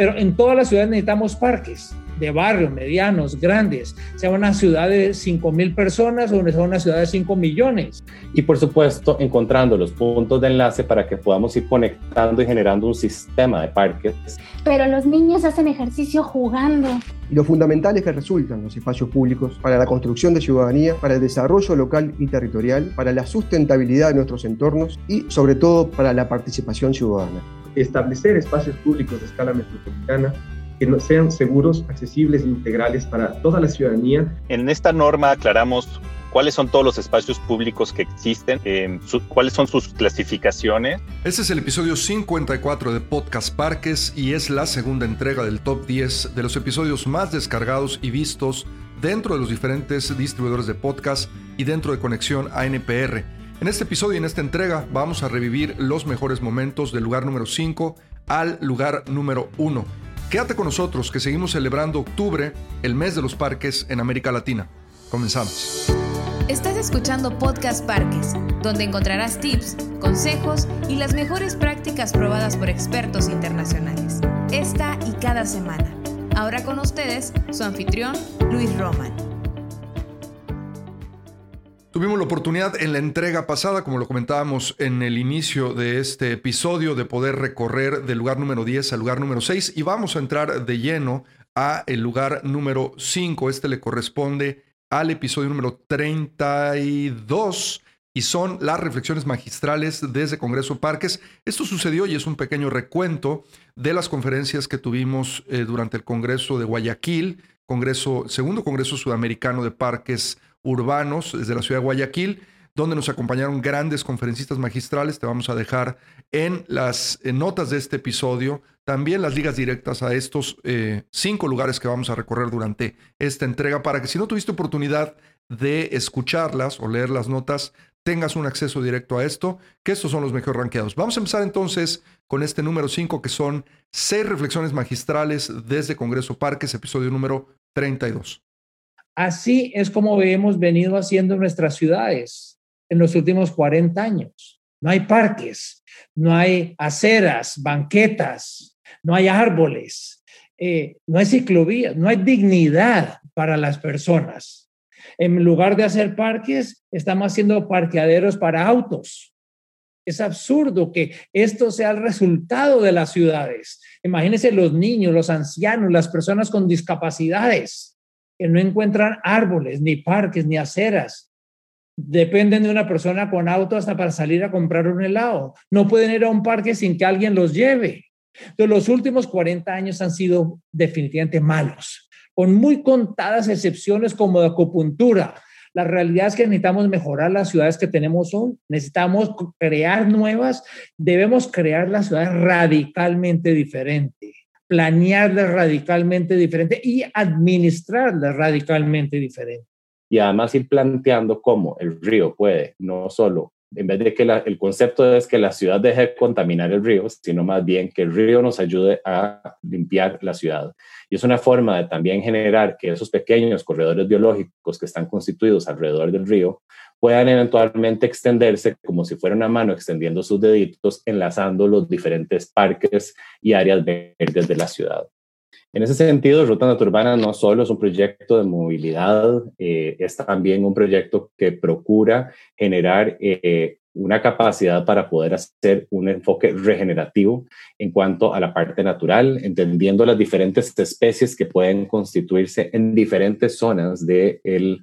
Pero en todas las ciudades necesitamos parques de barrio, medianos, grandes, sea una ciudad de 5 mil personas o sea una ciudad de 5 millones. Y por supuesto, encontrando los puntos de enlace para que podamos ir conectando y generando un sistema de parques. Pero los niños hacen ejercicio jugando. Y lo fundamental es que resultan los espacios públicos para la construcción de ciudadanía, para el desarrollo local y territorial, para la sustentabilidad de nuestros entornos y sobre todo para la participación ciudadana. Establecer espacios públicos de escala metropolitana que no sean seguros, accesibles e integrales para toda la ciudadanía. En esta norma aclaramos cuáles son todos los espacios públicos que existen, eh, cuáles son sus clasificaciones. Este es el episodio 54 de Podcast Parques y es la segunda entrega del top 10 de los episodios más descargados y vistos dentro de los diferentes distribuidores de podcast y dentro de Conexión ANPR. En este episodio y en esta entrega vamos a revivir los mejores momentos del lugar número 5 al lugar número 1 Quédate con nosotros que seguimos celebrando octubre, el mes de los parques en América Latina. Comenzamos. Estás escuchando Podcast Parques, donde encontrarás tips, consejos y las mejores prácticas probadas por expertos internacionales. Esta y cada semana. Ahora con ustedes, su anfitrión, Luis Roman. Tuvimos la oportunidad en la entrega pasada, como lo comentábamos en el inicio de este episodio, de poder recorrer del lugar número 10 al lugar número 6 y vamos a entrar de lleno a el lugar número 5. Este le corresponde al episodio número 32 y son las reflexiones magistrales desde Congreso Parques. Esto sucedió y es un pequeño recuento de las conferencias que tuvimos eh, durante el Congreso de Guayaquil, Congreso, segundo Congreso Sudamericano de Parques urbanos desde la ciudad de Guayaquil, donde nos acompañaron grandes conferencistas magistrales. Te vamos a dejar en las notas de este episodio también las ligas directas a estos eh, cinco lugares que vamos a recorrer durante esta entrega para que si no tuviste oportunidad de escucharlas o leer las notas, tengas un acceso directo a esto, que estos son los mejores ranqueados. Vamos a empezar entonces con este número 5, que son seis reflexiones magistrales desde Congreso Parques, episodio número 32. Así es como hemos venido haciendo nuestras ciudades en los últimos 40 años. No hay parques, no hay aceras, banquetas, no hay árboles, eh, no hay ciclovías, no hay dignidad para las personas. En lugar de hacer parques, estamos haciendo parqueaderos para autos. Es absurdo que esto sea el resultado de las ciudades. Imagínense los niños, los ancianos, las personas con discapacidades que no encuentran árboles, ni parques, ni aceras. Dependen de una persona con auto hasta para salir a comprar un helado. No pueden ir a un parque sin que alguien los lleve. Entonces, los últimos 40 años han sido definitivamente malos, con muy contadas excepciones como de acupuntura. La realidad es que necesitamos mejorar las ciudades que tenemos hoy, necesitamos crear nuevas, debemos crear las ciudades radicalmente diferentes planearla radicalmente diferente y administrarla radicalmente diferente. Y además ir planteando cómo el río puede no solo, en vez de que el concepto es que la ciudad deje de contaminar el río, sino más bien que el río nos ayude a limpiar la ciudad. Y es una forma de también generar que esos pequeños corredores biológicos que están constituidos alrededor del río puedan eventualmente extenderse como si fuera una mano extendiendo sus deditos, enlazando los diferentes parques y áreas verdes de la ciudad. En ese sentido, Ruta Naturbana no solo es un proyecto de movilidad, eh, es también un proyecto que procura generar eh, una capacidad para poder hacer un enfoque regenerativo en cuanto a la parte natural, entendiendo las diferentes especies que pueden constituirse en diferentes zonas del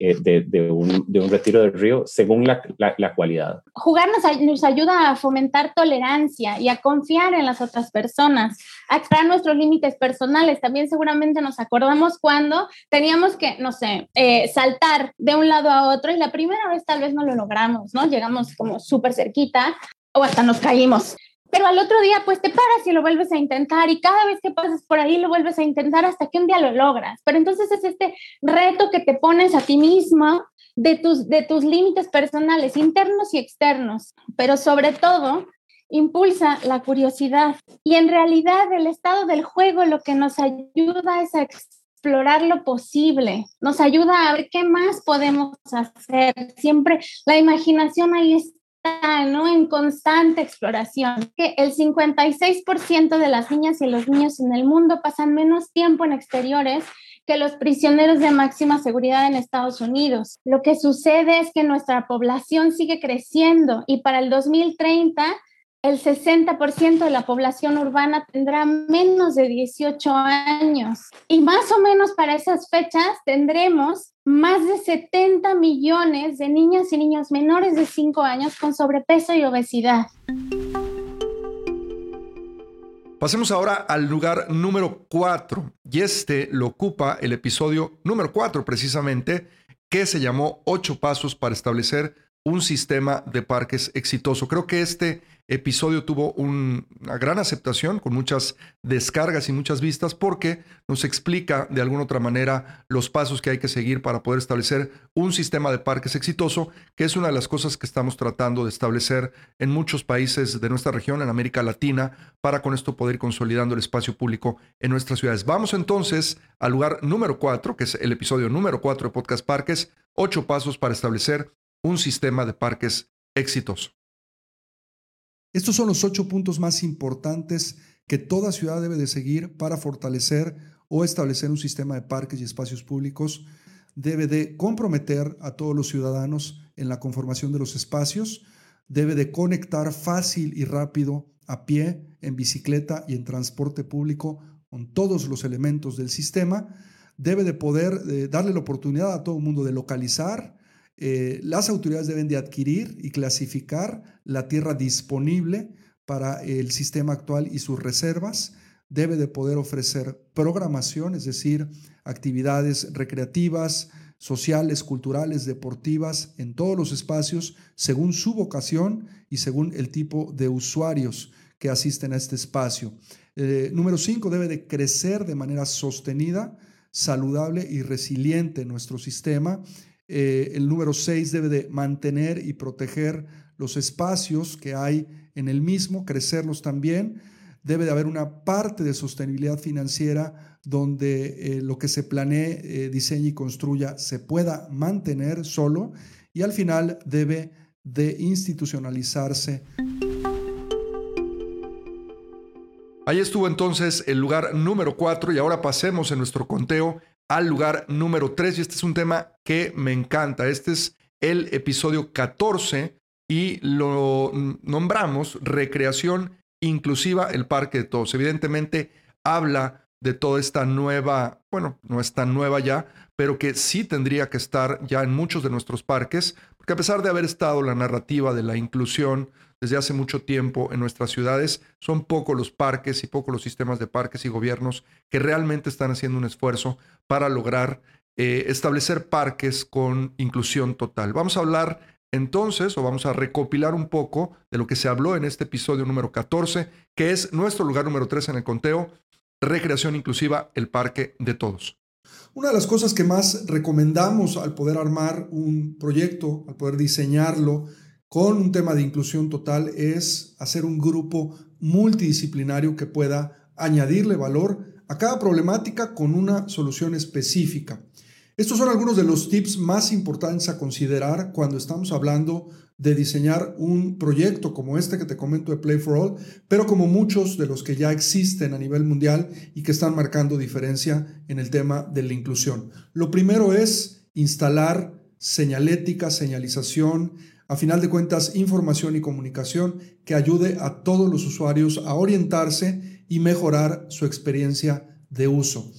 eh, de, un, de, un, retiro del río según la, la, cualidad. Jugar nos, ayuda a fomentar tolerancia y a confiar en las otras personas, a nuestros límites personales. También seguramente nos acordamos cuando teníamos que, no sé, eh, saltar de un lado a otro y la primera vez tal vez no lo logramos, ¿no? Llegamos como súper cerquita o hasta nos caímos pero al otro día pues te paras y lo vuelves a intentar y cada vez que pasas por ahí lo vuelves a intentar hasta que un día lo logras. Pero entonces es este reto que te pones a ti mismo de tus, de tus límites personales, internos y externos, pero sobre todo impulsa la curiosidad. Y en realidad el estado del juego lo que nos ayuda es a explorar lo posible, nos ayuda a ver qué más podemos hacer. Siempre la imaginación ahí está en constante exploración. Que el 56% de las niñas y los niños en el mundo pasan menos tiempo en exteriores que los prisioneros de máxima seguridad en Estados Unidos. Lo que sucede es que nuestra población sigue creciendo y para el 2030 el 60% de la población urbana tendrá menos de 18 años. Y más o menos para esas fechas tendremos más de 70 millones de niñas y niños menores de 5 años con sobrepeso y obesidad. Pasemos ahora al lugar número 4 y este lo ocupa el episodio número 4 precisamente que se llamó 8 pasos para establecer un sistema de parques exitoso. Creo que este episodio tuvo una gran aceptación, con muchas descargas y muchas vistas, porque nos explica de alguna otra manera los pasos que hay que seguir para poder establecer un sistema de parques exitoso, que es una de las cosas que estamos tratando de establecer en muchos países de nuestra región, en América Latina, para con esto poder ir consolidando el espacio público en nuestras ciudades. Vamos entonces al lugar número cuatro, que es el episodio número cuatro de Podcast Parques, ocho pasos para establecer un sistema de parques exitoso. Estos son los ocho puntos más importantes que toda ciudad debe de seguir para fortalecer o establecer un sistema de parques y espacios públicos. Debe de comprometer a todos los ciudadanos en la conformación de los espacios. Debe de conectar fácil y rápido a pie, en bicicleta y en transporte público con todos los elementos del sistema. Debe de poder eh, darle la oportunidad a todo el mundo de localizar, eh, las autoridades deben de adquirir y clasificar la tierra disponible para el sistema actual y sus reservas. Debe de poder ofrecer programación, es decir, actividades recreativas, sociales, culturales, deportivas, en todos los espacios, según su vocación y según el tipo de usuarios que asisten a este espacio. Eh, número cinco, debe de crecer de manera sostenida, saludable y resiliente nuestro sistema eh, el número 6 debe de mantener y proteger los espacios que hay en el mismo, crecerlos también. Debe de haber una parte de sostenibilidad financiera donde eh, lo que se planee, eh, diseñe y construya se pueda mantener solo y al final debe de institucionalizarse. Ahí estuvo entonces el lugar número 4 y ahora pasemos en nuestro conteo al lugar número 3 y este es un tema que me encanta. Este es el episodio 14 y lo nombramos Recreación Inclusiva, el Parque de Todos. Evidentemente habla de toda esta nueva, bueno, no es tan nueva ya, pero que sí tendría que estar ya en muchos de nuestros parques, porque a pesar de haber estado la narrativa de la inclusión, desde hace mucho tiempo en nuestras ciudades. Son pocos los parques y pocos los sistemas de parques y gobiernos que realmente están haciendo un esfuerzo para lograr eh, establecer parques con inclusión total. Vamos a hablar entonces, o vamos a recopilar un poco de lo que se habló en este episodio número 14, que es nuestro lugar número 3 en el conteo, recreación inclusiva, el parque de todos. Una de las cosas que más recomendamos al poder armar un proyecto, al poder diseñarlo, con un tema de inclusión total es hacer un grupo multidisciplinario que pueda añadirle valor a cada problemática con una solución específica. Estos son algunos de los tips más importantes a considerar cuando estamos hablando de diseñar un proyecto como este que te comento de Play for All, pero como muchos de los que ya existen a nivel mundial y que están marcando diferencia en el tema de la inclusión. Lo primero es instalar señalética, señalización, a final de cuentas, información y comunicación que ayude a todos los usuarios a orientarse y mejorar su experiencia de uso.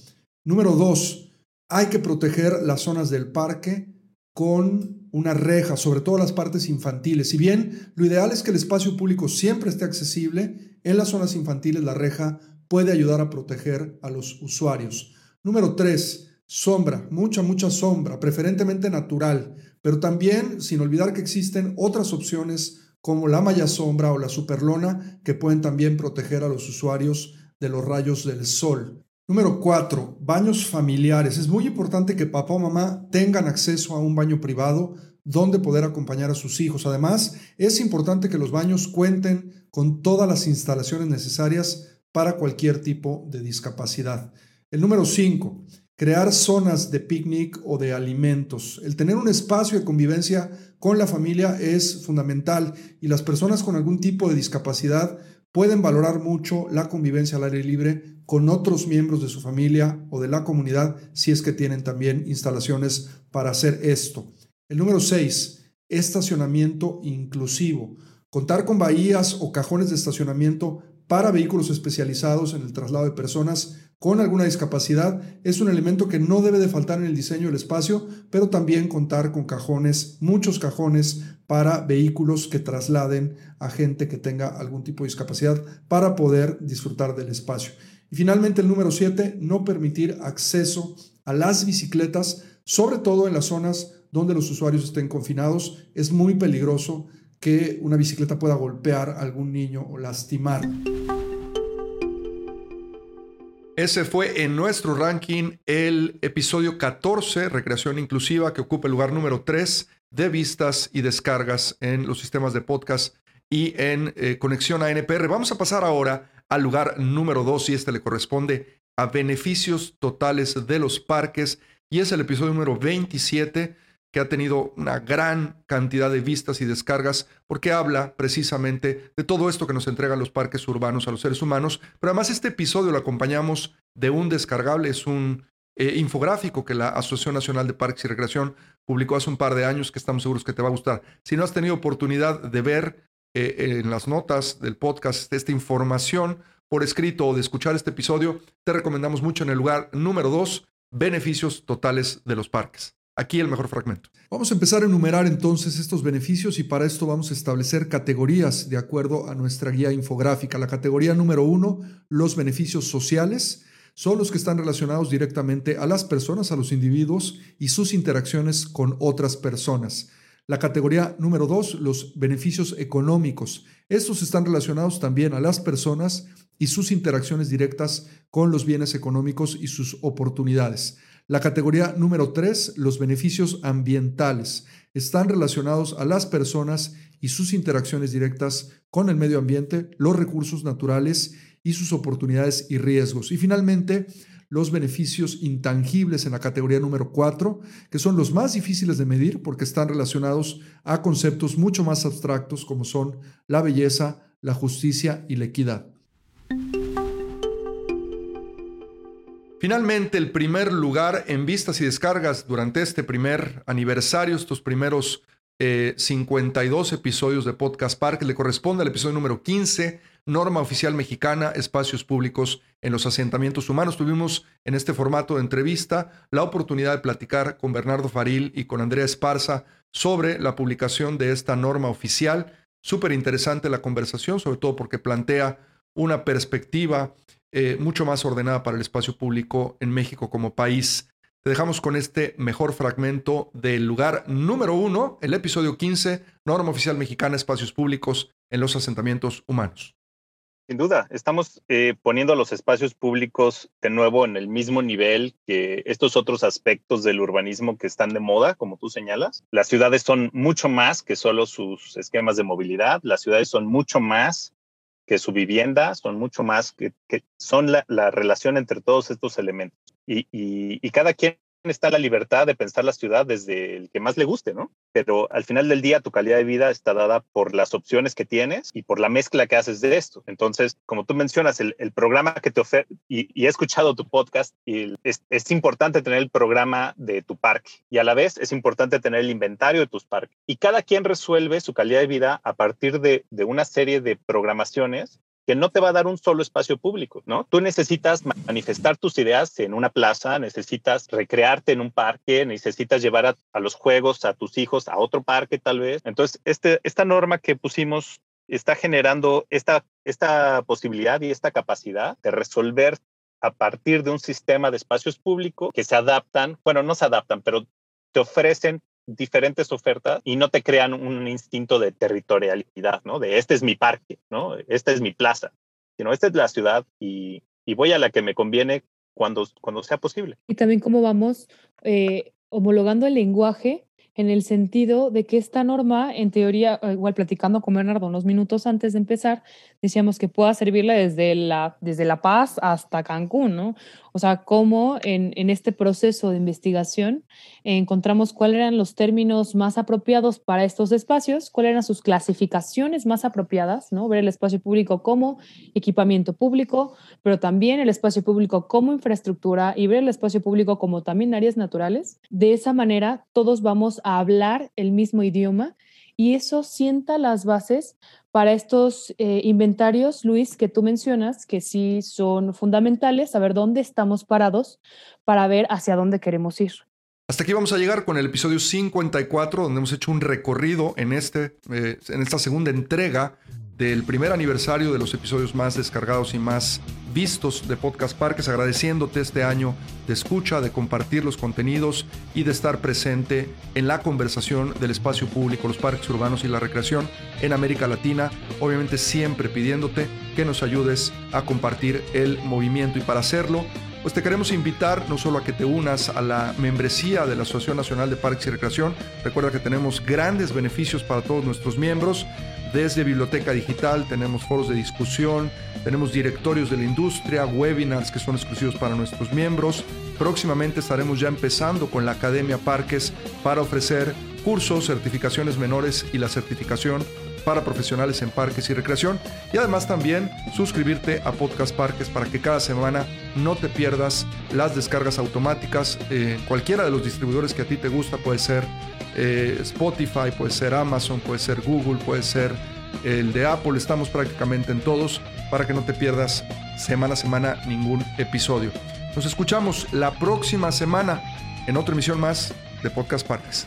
Número dos, hay que proteger las zonas del parque con una reja, sobre todo las partes infantiles. Si bien lo ideal es que el espacio público siempre esté accesible, en las zonas infantiles la reja puede ayudar a proteger a los usuarios. Número tres, sombra, mucha, mucha sombra, preferentemente natural, pero también sin olvidar que existen otras opciones como la malla sombra o la superlona que pueden también proteger a los usuarios de los rayos del sol. Número 4. Baños familiares. Es muy importante que papá o mamá tengan acceso a un baño privado donde poder acompañar a sus hijos. Además, es importante que los baños cuenten con todas las instalaciones necesarias para cualquier tipo de discapacidad. El número 5 crear zonas de picnic o de alimentos. El tener un espacio de convivencia con la familia es fundamental y las personas con algún tipo de discapacidad pueden valorar mucho la convivencia al aire libre con otros miembros de su familia o de la comunidad si es que tienen también instalaciones para hacer esto. El número 6, estacionamiento inclusivo. Contar con bahías o cajones de estacionamiento para vehículos especializados en el traslado de personas con alguna discapacidad es un elemento que no debe de faltar en el diseño del espacio, pero también contar con cajones, muchos cajones para vehículos que trasladen a gente que tenga algún tipo de discapacidad para poder disfrutar del espacio. Y finalmente el número 7, no permitir acceso a las bicicletas, sobre todo en las zonas donde los usuarios estén confinados. Es muy peligroso que una bicicleta pueda golpear a algún niño o lastimar. Ese fue en nuestro ranking el episodio 14, Recreación Inclusiva, que ocupa el lugar número 3 de vistas y descargas en los sistemas de podcast y en eh, conexión a NPR. Vamos a pasar ahora al lugar número 2 y este le corresponde a beneficios totales de los parques y es el episodio número 27 que ha tenido una gran cantidad de vistas y descargas porque habla precisamente de todo esto que nos entregan los parques urbanos a los seres humanos. Pero además este episodio lo acompañamos de un descargable, es un eh, infográfico que la Asociación Nacional de Parques y Recreación publicó hace un par de años que estamos seguros que te va a gustar. Si no has tenido oportunidad de ver eh, en las notas del podcast esta información por escrito o de escuchar este episodio, te recomendamos mucho en el lugar número 2, beneficios totales de los parques. Aquí el mejor fragmento. Vamos a empezar a enumerar entonces estos beneficios y para esto vamos a establecer categorías de acuerdo a nuestra guía infográfica. La categoría número uno, los beneficios sociales, son los que están relacionados directamente a las personas, a los individuos y sus interacciones con otras personas. La categoría número dos, los beneficios económicos. Estos están relacionados también a las personas y sus interacciones directas con los bienes económicos y sus oportunidades. La categoría número tres, los beneficios ambientales, están relacionados a las personas y sus interacciones directas con el medio ambiente, los recursos naturales y sus oportunidades y riesgos. Y finalmente, los beneficios intangibles en la categoría número cuatro, que son los más difíciles de medir porque están relacionados a conceptos mucho más abstractos como son la belleza, la justicia y la equidad. Finalmente, el primer lugar en vistas y descargas durante este primer aniversario, estos primeros 52 eh, episodios de Podcast Park, le corresponde al episodio número 15, Norma Oficial Mexicana, Espacios Públicos en los Asentamientos Humanos. Tuvimos en este formato de entrevista la oportunidad de platicar con Bernardo Faril y con Andrea Esparza sobre la publicación de esta norma oficial. Súper interesante la conversación, sobre todo porque plantea una perspectiva eh, mucho más ordenada para el espacio público en México como país. Te dejamos con este mejor fragmento del lugar número uno, el episodio 15, Norma Oficial Mexicana, Espacios Públicos en los Asentamientos Humanos. Sin duda, estamos eh, poniendo a los espacios públicos de nuevo en el mismo nivel que estos otros aspectos del urbanismo que están de moda, como tú señalas. Las ciudades son mucho más que solo sus esquemas de movilidad, las ciudades son mucho más que su vivienda, son mucho más que, son la, relación entre todos estos elementos. Y, y, cada quien está la libertad de pensar la ciudad desde el que más le guste, ¿no? Pero al final del día tu calidad de vida está dada por las opciones que tienes y por la mezcla que haces de esto. Entonces, como tú mencionas, el, programa que te ofrece, y, he escuchado tu podcast, es, importante tener el programa de tu parque y a la vez es importante tener el inventario de tus parques. Y cada quien resuelve su calidad de vida a partir de una serie de programaciones que no te va a dar un solo espacio público, ¿no? Tú necesitas manifestar tus ideas en una plaza, necesitas recrearte en un parque, necesitas llevar a, los juegos a tus hijos a otro parque tal vez. Entonces, este, esta norma que pusimos está generando esta, esta posibilidad y esta capacidad de resolver a partir de un sistema de espacios públicos que se adaptan, bueno, no se adaptan, pero te ofrecen diferentes ofertas y no te crean un instinto de territorialidad, ¿no? De este es mi parque, ¿no? Esta es mi plaza, sino esta es la ciudad y, y voy a la que me conviene cuando, cuando sea posible. Y también cómo vamos eh, homologando el lenguaje en el sentido de que esta norma, en teoría, eh, igual platicando con Bernardo unos minutos antes de empezar, decíamos que pueda servirle desde La, desde la Paz hasta Cancún, ¿no? O sea, cómo en, en este proceso de investigación encontramos cuáles eran los términos más apropiados para estos espacios, cuáles eran sus clasificaciones más apropiadas, ¿no? Ver el espacio público como equipamiento público, pero también el espacio público como infraestructura y ver el espacio público como también áreas naturales. De esa manera, todos vamos a hablar el mismo idioma y eso sienta las bases para estos eh, inventarios, Luis, que tú mencionas, que sí son fundamentales, saber dónde estamos parados para ver hacia dónde queremos ir. Hasta aquí vamos a llegar con el episodio 54, donde hemos hecho un recorrido en, este, eh, en esta segunda entrega del primer aniversario de los episodios más descargados y más vistos de Podcast Parques, agradeciéndote este año de escucha, de compartir los contenidos y de estar presente en la conversación del espacio público, los parques urbanos y la recreación en América Latina, obviamente siempre pidiéndote que nos ayudes a compartir el movimiento. Y para hacerlo pues te queremos invitar no solo a que te unas a la membresía de la Asociación Nacional de Parques y Recreación, recuerda que tenemos grandes beneficios para todos nuestros miembros, desde biblioteca digital, tenemos foros de discusión, tenemos directorios de la industria, webinars que son exclusivos para nuestros miembros. Próximamente estaremos ya empezando con la Academia Parques para ofrecer cursos, certificaciones menores y la certificación para profesionales en parques y recreación. Y además también suscribirte a Podcast Parques para que cada semana no te pierdas las descargas automáticas. Eh, cualquiera de los distribuidores que a ti te gusta puede ser eh, Spotify, puede ser Amazon, puede ser Google, puede ser el de Apple. Estamos prácticamente en todos para que no te pierdas semana a semana ningún episodio. Nos escuchamos la próxima semana en otra emisión más de Podcast Parques.